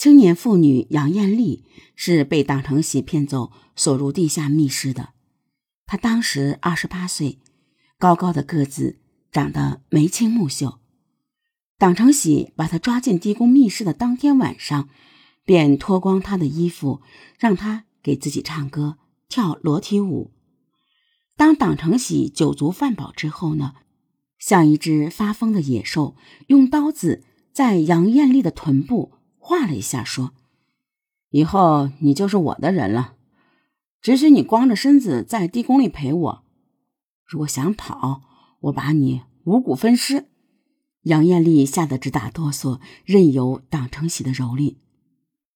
青年妇女杨艳丽是被党成喜骗走，锁入地下密室的。她当时二十八岁，高高的个子，长得眉清目秀。党成喜把她抓进地宫密室的当天晚上，便脱光她的衣服，让她给自己唱歌、跳裸体舞。当党成喜酒足饭饱之后呢，像一只发疯的野兽，用刀子在杨艳丽的臀部。画了一下，说：“以后你就是我的人了，只许你光着身子在地宫里陪我。如果想跑，我把你五谷分尸。”杨艳丽吓得直打哆嗦，任由党承喜的蹂躏。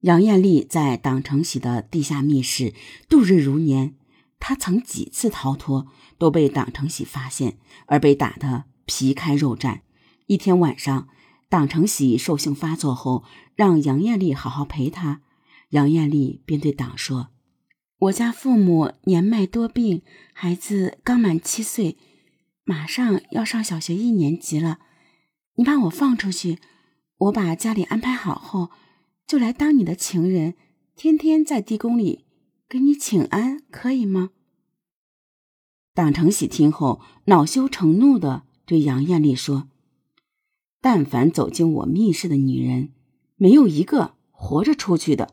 杨艳丽在党承喜的地下密室度日如年，她曾几次逃脱，都被党承喜发现，而被打得皮开肉绽。一天晚上。党承喜兽性发作后，让杨艳丽好好陪他。杨艳丽便对党说：“我家父母年迈多病，孩子刚满七岁，马上要上小学一年级了。你把我放出去，我把家里安排好后，就来当你的情人，天天在地宫里给你请安，可以吗？”党承喜听后，恼羞成怒的对杨艳丽说。但凡走进我密室的女人，没有一个活着出去的。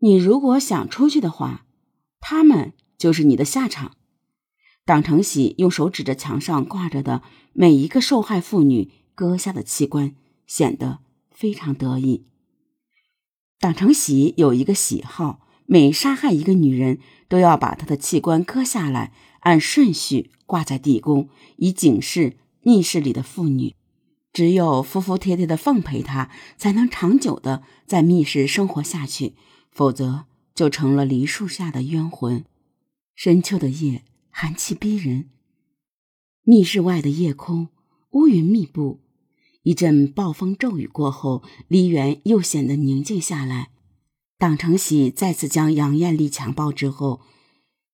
你如果想出去的话，他们就是你的下场。党成喜用手指着墙上挂着的每一个受害妇女割下的器官，显得非常得意。党成喜有一个喜好，每杀害一个女人，都要把她的器官割下来，按顺序挂在地宫，以警示密室里的妇女。只有服服帖帖的奉陪他，才能长久的在密室生活下去，否则就成了梨树下的冤魂。深秋的夜，寒气逼人。密室外的夜空乌云密布，一阵暴风骤雨过后，梨园又显得宁静下来。党成喜再次将杨艳丽强暴之后，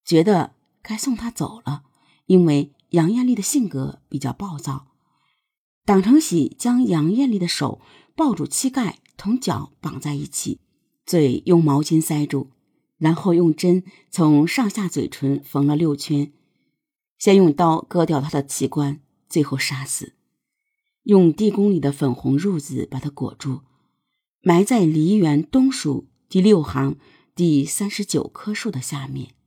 觉得该送她走了，因为杨艳丽的性格比较暴躁。党成喜将杨艳丽的手抱住膝盖，同脚绑在一起，嘴用毛巾塞住，然后用针从上下嘴唇缝了六圈，先用刀割掉她的器官，最后杀死，用地宫里的粉红褥子把她裹住，埋在梨园东蜀第六行第三十九棵树的下面。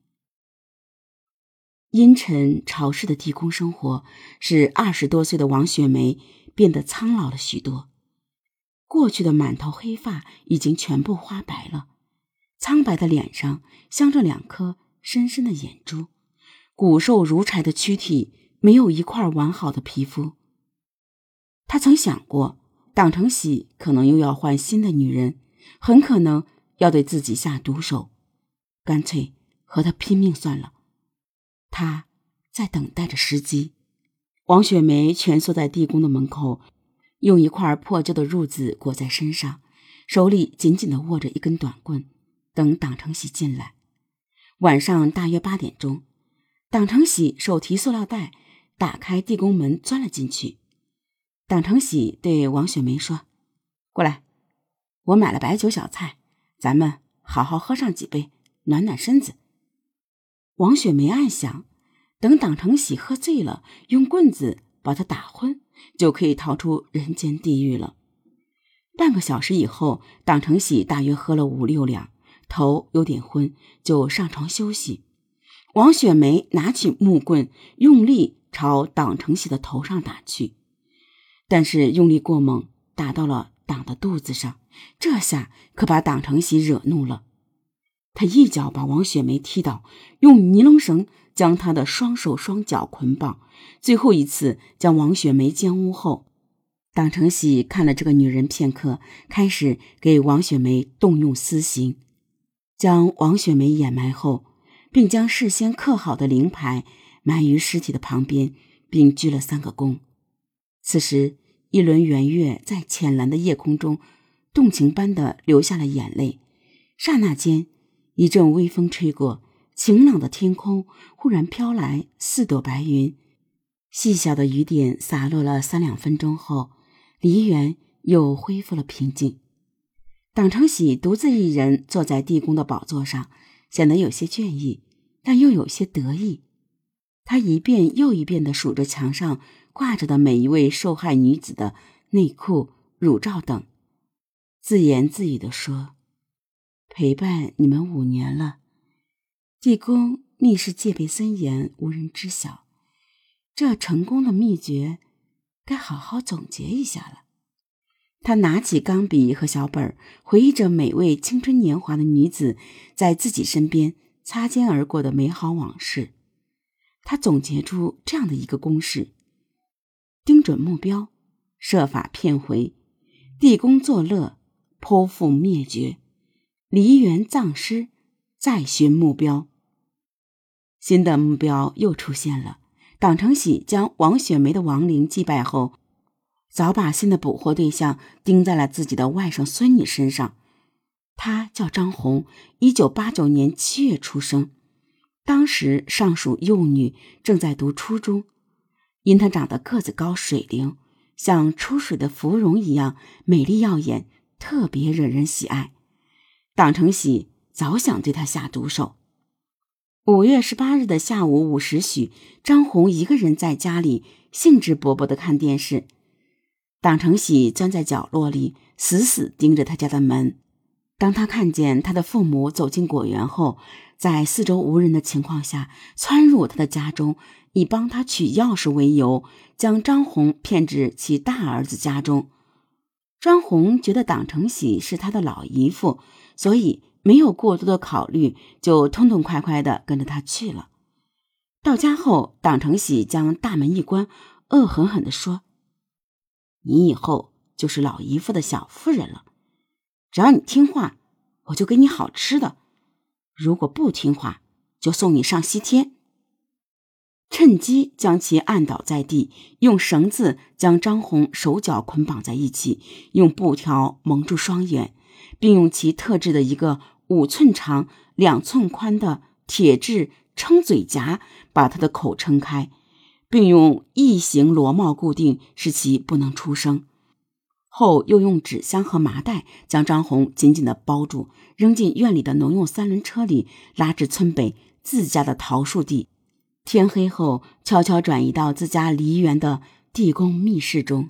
阴沉潮湿的地宫生活，使二十多岁的王雪梅变得苍老了许多。过去的满头黑发已经全部花白了，苍白的脸上镶着两颗深深的眼珠，骨瘦如柴的躯体没有一块完好的皮肤。他曾想过，党成喜可能又要换新的女人，很可能要对自己下毒手，干脆和他拼命算了。他在等待着时机。王雪梅蜷缩在地宫的门口，用一块破旧的褥子裹在身上，手里紧紧地握着一根短棍，等党成喜进来。晚上大约八点钟，党成喜手提塑料袋，打开地宫门钻了进去。党成喜对王雪梅说：“过来，我买了白酒小菜，咱们好好喝上几杯，暖暖身子。”王雪梅暗想：等党成喜喝醉了，用棍子把他打昏，就可以逃出人间地狱了。半个小时以后，党成喜大约喝了五六两，头有点昏，就上床休息。王雪梅拿起木棍，用力朝党成喜的头上打去，但是用力过猛，打到了党的肚子上。这下可把党成喜惹怒了。他一脚把王雪梅踢倒，用尼龙绳将她的双手双脚捆绑，最后一次将王雪梅奸污后，党成喜看了这个女人片刻，开始给王雪梅动用私刑，将王雪梅掩埋后，并将事先刻好的灵牌埋于尸体的旁边，并鞠了三个躬。此时，一轮圆月在浅蓝的夜空中，动情般的流下了眼泪，刹那间。一阵微风吹过，晴朗的天空忽然飘来四朵白云，细小的雨点洒落了三两分钟后，梨园又恢复了平静。党成喜独自一人坐在地宫的宝座上，显得有些倦意，但又有些得意。他一遍又一遍地数着墙上挂着的每一位受害女子的内裤、乳罩等，自言自语地说：“陪伴你们五年了，地宫密室戒备森严，无人知晓。这成功的秘诀，该好好总结一下了。”他拿起钢笔和小本，回忆着每位青春年华的女子在自己身边擦肩而过的美好往事。他总结出这样的一个公式：盯准目标，设法骗回；地宫作乐，剖腹灭绝；梨园葬尸，再寻目标。新的目标又出现了。党成喜将王雪梅的亡灵祭拜后，早把新的捕获对象盯在了自己的外甥孙女身上。她叫张红，一九八九年七月出生。当时尚属幼女，正在读初中。因她长得个子高、水灵，像出水的芙蓉一样美丽耀眼，特别惹人喜爱。党成喜早想对他下毒手。五月十八日的下午五时许，张红一个人在家里兴致勃勃地看电视。党成喜钻在角落里，死死盯着他家的门。当他看见他的父母走进果园后，在四周无人的情况下窜入他的家中，以帮他取钥匙为由，将张红骗至其大儿子家中。张红觉得党成喜是他的老姨父，所以没有过多的考虑，就痛痛快快的跟着他去了。到家后，党成喜将大门一关，恶狠狠地说：“你以后就是老姨父的小妇人了。”只要你听话，我就给你好吃的；如果不听话，就送你上西天。趁机将其按倒在地，用绳子将张红手脚捆绑在一起，用布条蒙住双眼，并用其特制的一个五寸长、两寸宽的铁质撑嘴夹把他的口撑开，并用异形螺帽固定，使其不能出声。后又用纸箱和麻袋将张红紧紧的包住，扔进院里的农用三轮车里，拉至村北自家的桃树地。天黑后，悄悄转移到自家梨园的地宫密室中。